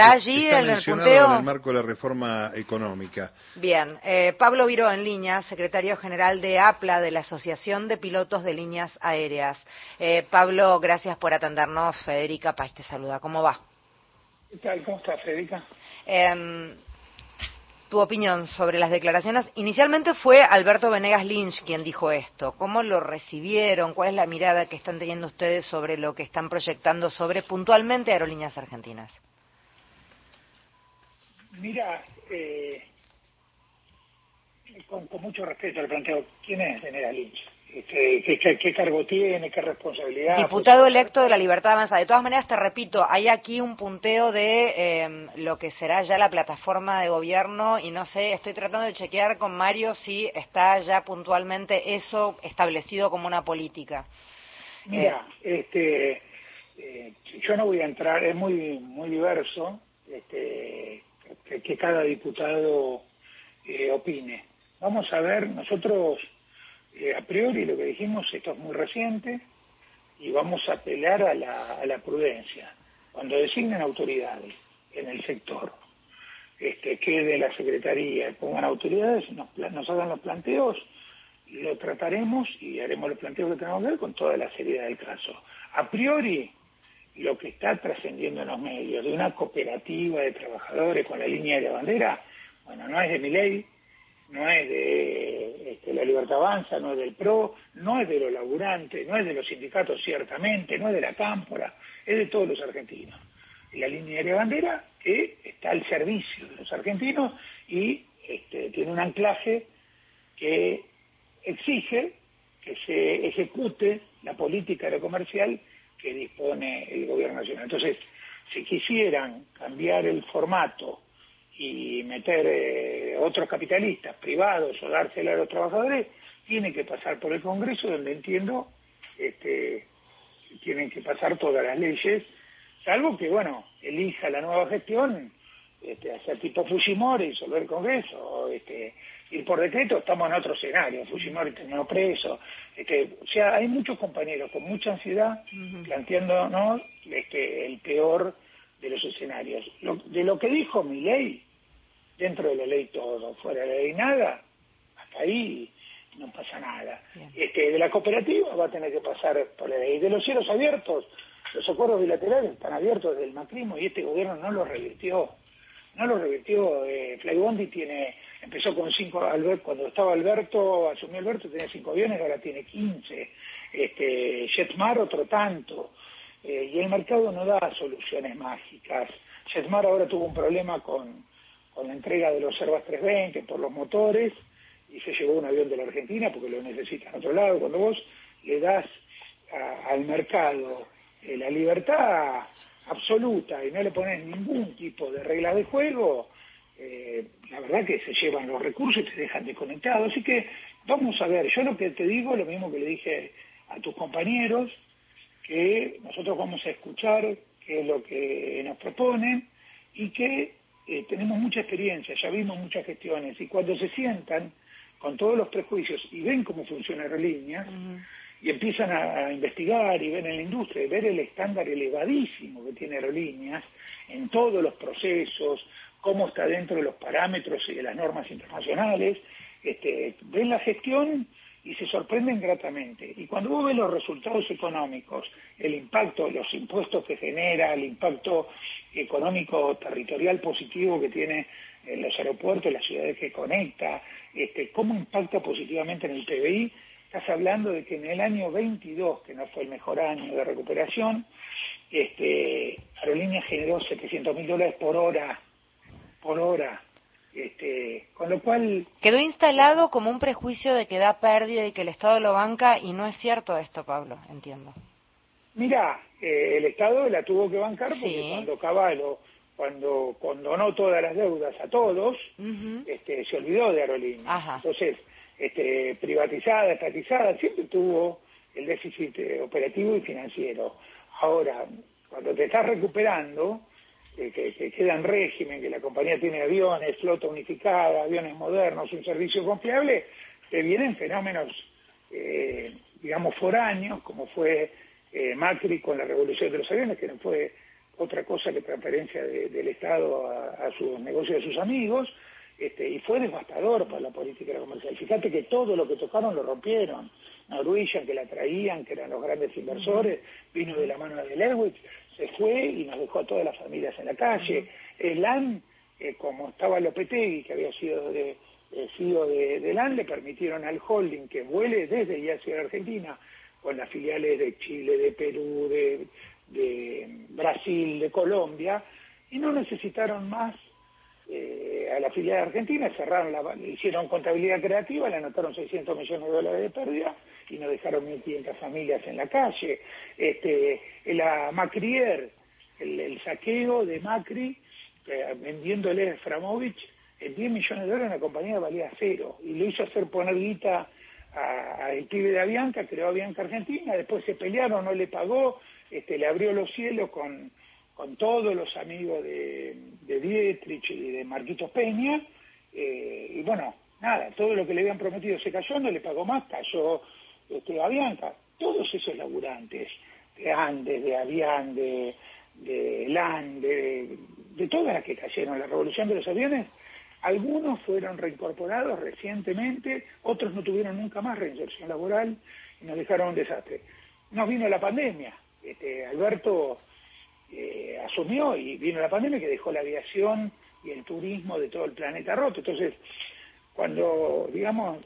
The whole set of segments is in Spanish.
¿Está allí en el punteo? en el marco de la reforma económica. Bien. Eh, Pablo Viró en línea, secretario general de APLA, de la Asociación de Pilotos de Líneas Aéreas. Eh, Pablo, gracias por atendernos. Federica Paz te saluda. ¿Cómo va? ¿Qué tal? ¿Cómo está, Federica? Eh, tu opinión sobre las declaraciones. Inicialmente fue Alberto Venegas Lynch quien dijo esto. ¿Cómo lo recibieron? ¿Cuál es la mirada que están teniendo ustedes sobre lo que están proyectando sobre puntualmente Aerolíneas Argentinas? Mira, eh, con, mucho respeto le planteo, ¿quién es Venegas Lynch? ¿Qué, cargo tiene? ¿Qué responsabilidad? Diputado electo de la Libertad Avanza. De todas maneras, te repito, hay aquí un punteo de em, lo que será ya la plataforma de gobierno y no sé, estoy tratando de chequear con Mario si está ya puntualmente eso establecido como una política. Mira, eh, este, eh, yo no voy a entrar, es muy muy diverso este, que, cada diputado eh, opine. Vamos a ver, nosotros eh, a priori lo que dijimos, esto es muy reciente y vamos a apelar a la, prudencia. Cuando designen autoridades en el sector, este, que de la Secretaría pongan autoridades, nos, nos hagan los planteos, lo trataremos y haremos los planteos que tenemos que ver con toda la seriedad del caso. A priori, lo que está trascendiendo en los medios de una cooperativa de trabajadores con la línea de la bandera, bueno, no es de mi ley, no es de este, la Libertad Avanza, no es del PRO, no es de los laburantes, no es de los sindicatos ciertamente, no es de la Cámpora, es de todos los argentinos. La línea de bandera que está al servicio de los argentinos y este, tiene un anclaje que exige que se ejecute la política aerocomercial que dispone el gobierno nacional. Entonces, si quisieran cambiar el formato y meter eh, otros capitalistas privados o dársela a los trabajadores, tiene que pasar por el Congreso, donde entiendo este, tienen que pasar todas las leyes, salvo que, bueno, elija la nueva gestión, este, hacer tipo Fujimori, disolver el Congreso, este, ir por decreto, estamos en otro escenario, Fujimori terminó preso, este, o sea, hay muchos compañeros con mucha ansiedad planteándonos este, el peor de los escenarios. de lo que dijo mi ley, dentro de la ley todo, fuera de la ley nada, hasta ahí no pasa nada. Este, de la cooperativa va a tener que pasar por la ley. De los cielos abiertos, los acuerdos bilaterales están abiertos desde el macrismo y este gobierno no los revirtió. No los revirtió. Eh, Flybondi tiene, empezó con cinco, cuando estaba Alberto, asumió Alberto, tenía cinco aviones, ahora tiene quince. Este, Jetmar otro tanto. Eh, y el mercado no da soluciones mágicas. Jetmar ahora tuvo un problema con, con la entrega de los Airbus 320 por los motores y se llevó un avión de la Argentina porque lo necesita en otro lado. Cuando vos le das al mercado eh, la libertad absoluta y no le pones ningún tipo de regla de juego, eh, la verdad que se llevan los recursos y te dejan desconectado. Así que vamos a ver, yo lo que te digo, lo mismo que le dije a tus compañeros, que nosotros vamos a escuchar qué es lo que nos proponen y que eh, tenemos mucha experiencia, ya vimos muchas gestiones, y cuando se sientan con todos los prejuicios y ven cómo funciona Aerolíneas, y empiezan a, investigar y ven en la industria, y ver el estándar elevadísimo que tiene Aerolíneas en todos los procesos, cómo está dentro de los parámetros y de las normas internacionales, este, ven la gestión y se sorprenden gratamente. Y cuando vos ves los resultados económicos, el impacto, los impuestos que genera, el impacto económico territorial positivo que tiene en los aeropuertos, las ciudades que conecta, este, cómo impacta positivamente en el PBI, estás hablando de que en el año 22, que no fue el mejor año de recuperación, este, Aerolínea generó 700 mil dólares por hora, por hora, este, con lo cual... Quedó instalado como un prejuicio de que da pérdida y que el Estado lo banca y no es cierto esto, Pablo, entiendo. Mira, eh, el Estado la tuvo que bancar porque cuando Caballo, cuando condonó todas las deudas a todos, este, se olvidó de aerolíneas. Entonces, este, privatizada, estatizada, siempre tuvo el déficit eh, operativo y financiero. Ahora, cuando te estás recuperando, que, queda en régimen, que la compañía tiene aviones, flota unificada, aviones modernos, un servicio confiable, te vienen fenómenos, eh, digamos, foráneos, como fue eh, Macri con la revolución de los aviones, que no fue otra cosa que transferencia del Estado a, sus negocios de sus amigos, este, y fue devastador para la política comercial. Fíjate que todo lo que tocaron lo rompieron. Norwegian, que la traían, que eran los grandes inversores, vino de la mano de Lewis, se fue y nos dejó a todas las familias en la calle. El LAN, eh, como estaba Lopetegui, que había sido de, eh, de, LAN, le permitieron al holding que vuele desde y hacia Argentina, con las filiales de Chile, de Perú, de, de Brasil, de Colombia, y no necesitaron más eh, a la filial Argentina, cerraron la, hicieron contabilidad creativa, le anotaron 600 millones de dólares de pérdida y nos dejaron 1.500 familias en la calle. Este, la Macrier, el, saqueo de Macri, eh, vendiéndole a Framovich en 10 millones de dólares, una compañía valía cero, y lo hizo hacer poner guita al pibe de Avianca, creó Avianca Argentina, después se pelearon, no le pagó, este, le abrió los cielos con, con todos los amigos de, de Dietrich y de Marquitos Peña, eh, y bueno, nada, todo lo que le habían prometido se cayó, no le pagó más, cayó este, Avianca, todos esos laburantes de Andes, de Avian, de, de LAN, de, de todas las que cayeron, la revolución de los aviones, algunos fueron reincorporados recientemente, otros no tuvieron nunca más reinserción laboral y nos dejaron un desastre. Nos vino la pandemia, este, Alberto eh, asumió y vino la pandemia que dejó la aviación y el turismo de todo el planeta roto. Entonces, cuando, digamos,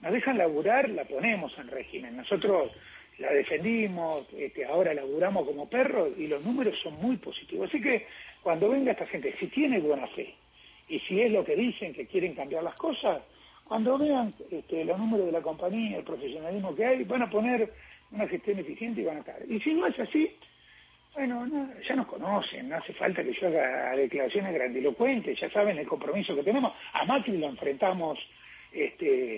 nos dejan laburar, la ponemos en régimen. Nosotros la defendimos, este, ahora laburamos como perros y los números son muy positivos. Así que cuando venga esta gente, si tiene buena fe y si es lo que dicen que quieren cambiar las cosas, cuando vean este, los números de la compañía, el profesionalismo que hay, van a poner una gestión eficiente y van a estar. Y si no es así, bueno, ya nos conocen, no hace falta que yo haga declaraciones grandilocuentes, ya saben el compromiso que tenemos. A Macri lo enfrentamos este,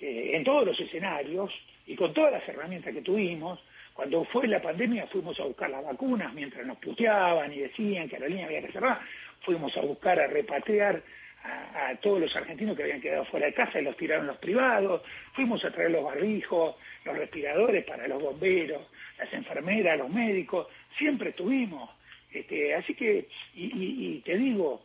eh, en todos los escenarios y con todas las herramientas que tuvimos. Cuando fue la pandemia fuimos a buscar las vacunas mientras nos puteaban y decían que la línea había que cerrar. Fuimos a buscar a repatriar a, todos los argentinos que habían quedado fuera de casa y los tiraron los privados. Fuimos a traer los barbijos, los respiradores para los bomberos, las enfermeras, los médicos. Siempre estuvimos. Este, así que, y, te digo,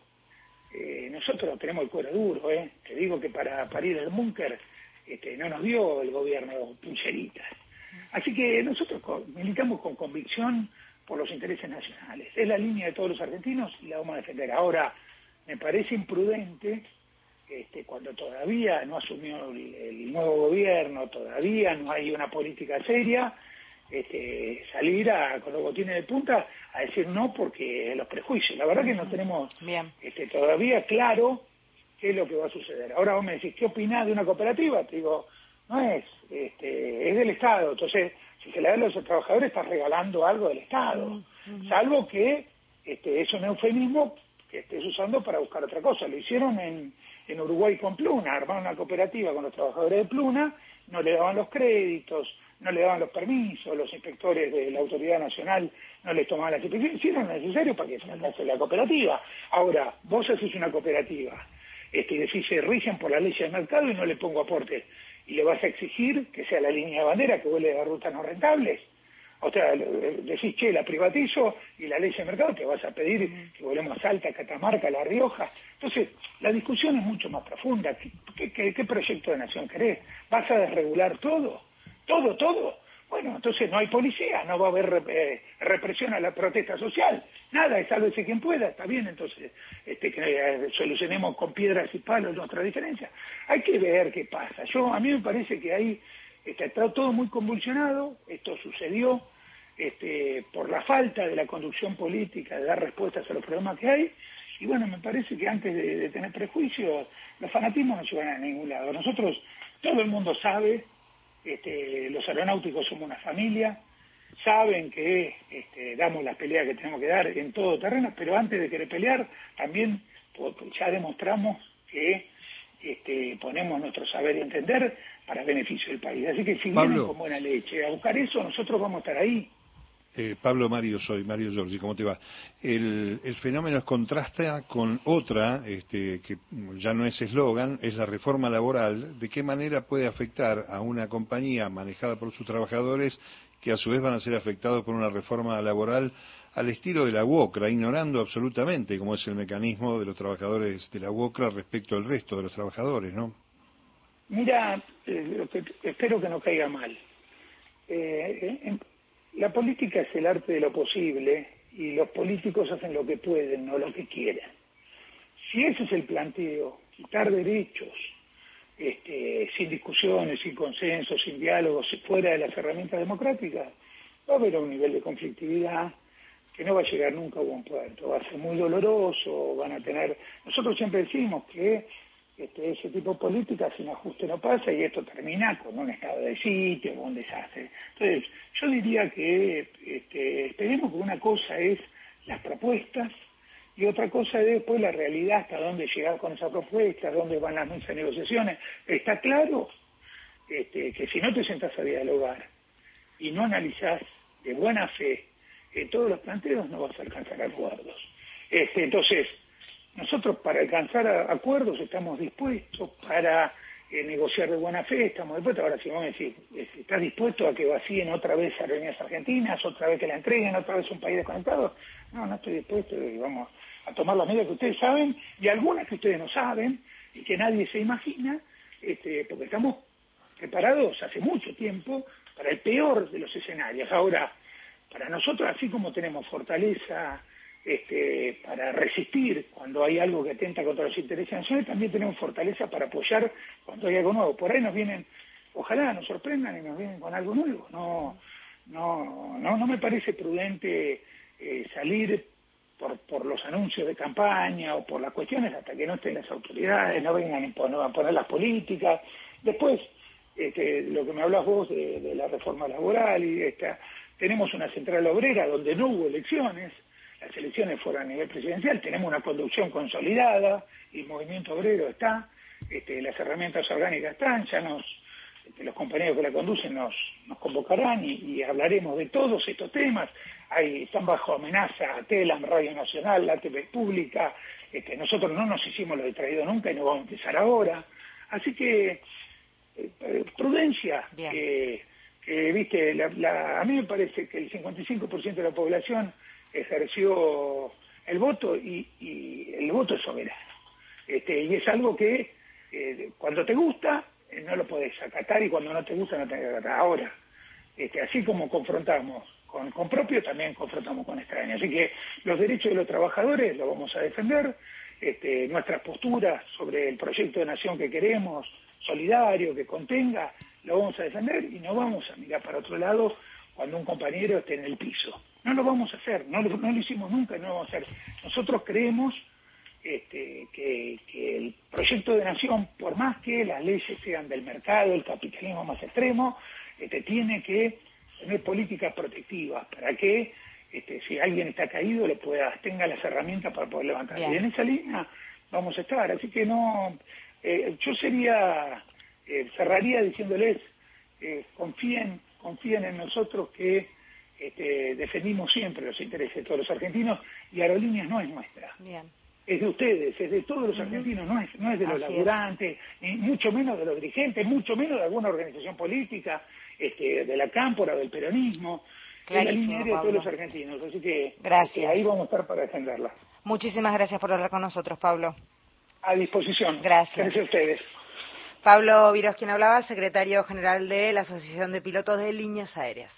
eh, nosotros tenemos el cuero duro, ¿eh? Te digo que para, para ir al búnker este, no nos dio el gobierno puncheritas. Así que nosotros militamos con convicción por los intereses nacionales. Es la línea de todos los argentinos y la vamos a defender. Ahora, me parece imprudente, este, cuando todavía no asumió el, nuevo gobierno, todavía no hay una política seria, este, salir a, con los botines de punta a decir no porque los prejuicios. La verdad que no tenemos Este, todavía claro qué es lo que va a suceder. Ahora vos me decís, ¿qué opinás de una cooperativa? Te digo, no es, este, es del Estado. Entonces, si se le da a los trabajadores, estás regalando algo del Estado. Salvo que este, es un eufemismo que estés usando para buscar otra cosa. Lo hicieron en, en Uruguay con Pluna, armaron una cooperativa con los trabajadores de Pluna, no le daban los créditos, no le daban los permisos, los inspectores de la Autoridad Nacional no les tomaban las inspecciones, hicieron lo necesario para que fracase la cooperativa. Ahora, vos haces una cooperativa este, y decís se rigen por la ley del mercado y no le pongo aporte, y le vas a exigir que sea la línea de bandera que vuelve a rutas no rentables. O sea, decís, che, la privatizo y la ley de mercado te vas a pedir que volvemos a Salta, Catamarca, La Rioja. Entonces, la discusión es mucho más profunda. ¿Qué, qué, proyecto de nación querés? ¿Vas a desregular todo? ¿Todo, todo? Bueno, entonces no hay policía, no va a haber eh, represión a la protesta social, nada, sálvese quien pueda, está bien, entonces este, que eh, solucionemos con piedras y palos nuestra diferencia. Hay que ver qué pasa. Yo A mí me parece que ahí está todo muy convulsionado, esto sucedió este, por la falta de la conducción política de dar respuestas a los problemas que hay, y bueno, me parece que antes de, tener prejuicios, los fanatismos no llevan a ningún lado. Nosotros, todo el mundo sabe, este, los aeronáuticos somos una familia, saben que este, damos las peleas que tenemos que dar en todo terreno, pero antes de querer pelear, también ya demostramos que este, ponemos nuestro saber y entender para beneficio del país. Así que si vienen con buena leche a buscar eso, nosotros vamos a estar ahí. Eh, Pablo Mario, soy Mario Giorgi, ¿cómo te va? El, el fenómeno contrasta con otra, este, que ya no es eslogan, es la reforma laboral. ¿De qué manera puede afectar a una compañía manejada por sus trabajadores que a su vez van a ser afectados por una reforma laboral al estilo de la UOCRA, ignorando absolutamente cómo es el mecanismo de los trabajadores de la UOCRA respecto al resto de los trabajadores, ¿no? Mira, eh, espero que no caiga mal. Eh, la política es el arte de lo posible y los políticos hacen lo que pueden, no lo que quieren. Si ese es el planteo, quitar derechos, este, sin discusiones, sin consensos, sin diálogos, fuera de las herramientas democráticas, va a haber un nivel de conflictividad que no va a llegar nunca a buen puerto, va a ser muy doloroso, van a tener... Nosotros siempre decimos que este, ese tipo de política sin ajuste no pasa y esto termina con un estado de sitio, con un desastre. Entonces, yo diría que este, esperemos que una cosa es las propuestas y otra cosa es después la realidad, hasta dónde llegar con esa propuesta, dónde van las de negociaciones. Está claro este, que si no te sentas a dialogar y no analizás de buena fe todos los planteos, no vas a alcanzar acuerdos. Este, entonces, nosotros para alcanzar acuerdos estamos dispuestos, para eh, negociar de buena fe estamos dispuestos. Ahora, si vos me decís, ¿estás dispuesto a que vacíen otra vez aerolíneas argentinas, otra vez que la entreguen, otra vez un país desconectado? No, no estoy dispuesto vamos a tomar las medidas que ustedes saben y algunas que ustedes no saben y que nadie se imagina, este, porque estamos preparados hace mucho tiempo para el peor de los escenarios. Ahora, para nosotros, así como tenemos fortaleza este, para resistir cuando hay algo que atenta contra los intereses nacionales, también tenemos fortaleza para apoyar cuando hay algo nuevo. Por ahí nos vienen, ojalá nos sorprendan y nos vienen con algo nuevo. No, no, no, no me parece prudente eh, salir por, por los anuncios de campaña o por las cuestiones hasta que no estén las autoridades, no vengan a poner las políticas. Después, este, lo que me hablas vos de, la reforma laboral y esta, tenemos una central obrera donde no hubo elecciones, las elecciones fueron a nivel presidencial, tenemos una conducción consolidada, y el movimiento obrero está, este, las herramientas orgánicas están, ya nos, este, los compañeros que la conducen nos, nos convocarán y, hablaremos de todos estos temas. Ahí están bajo amenaza TELAM, Radio Nacional, la TV Pública, este, nosotros no nos hicimos lo de traído nunca y no vamos a empezar ahora. Así que eh, prudencia, que, viste, a mí me parece que el 55% de la población ejerció el voto y, el voto es soberano. Este, y es algo que eh, cuando te gusta eh, no lo podés acatar y cuando no te gusta no te acatar. Ahora, este, así como confrontamos con, con propio, también confrontamos con extraños. Así que los derechos de los trabajadores los vamos a defender, este, nuestras posturas sobre el proyecto de nación que queremos, solidario, que contenga, lo vamos a defender y no vamos a mirar para otro lado cuando un compañero esté en el piso. No lo vamos a hacer, no lo, no lo hicimos nunca y no lo vamos a hacer. Nosotros creemos este, que, el proyecto de nación, por más que las leyes sean del mercado, el capitalismo más extremo, este, tiene que tener políticas protectivas para que este, si alguien está caído le pueda tenga las herramientas para poder levantar. Y en esa línea vamos a estar. Así que no, eh, yo sería, eh, cerraría diciéndoles, eh, confíen, confíen en nosotros que este, defendimos siempre los intereses de todos los argentinos y Aerolíneas no es nuestra. Es de ustedes, es de todos los argentinos, no es, no es de los laburantes, ni mucho menos de los dirigentes, mucho menos de alguna organización política, este, de la cámpora, del peronismo. es la línea de todos los argentinos, así que gracias. ahí vamos a estar para defenderla. Muchísimas gracias por hablar con nosotros, Pablo a disposición. Gracias. Gracias a ustedes. Pablo Viros, quien hablaba, secretario general de la Asociación de Pilotos de Líneas Aéreas.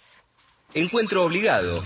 Encuentro obligado.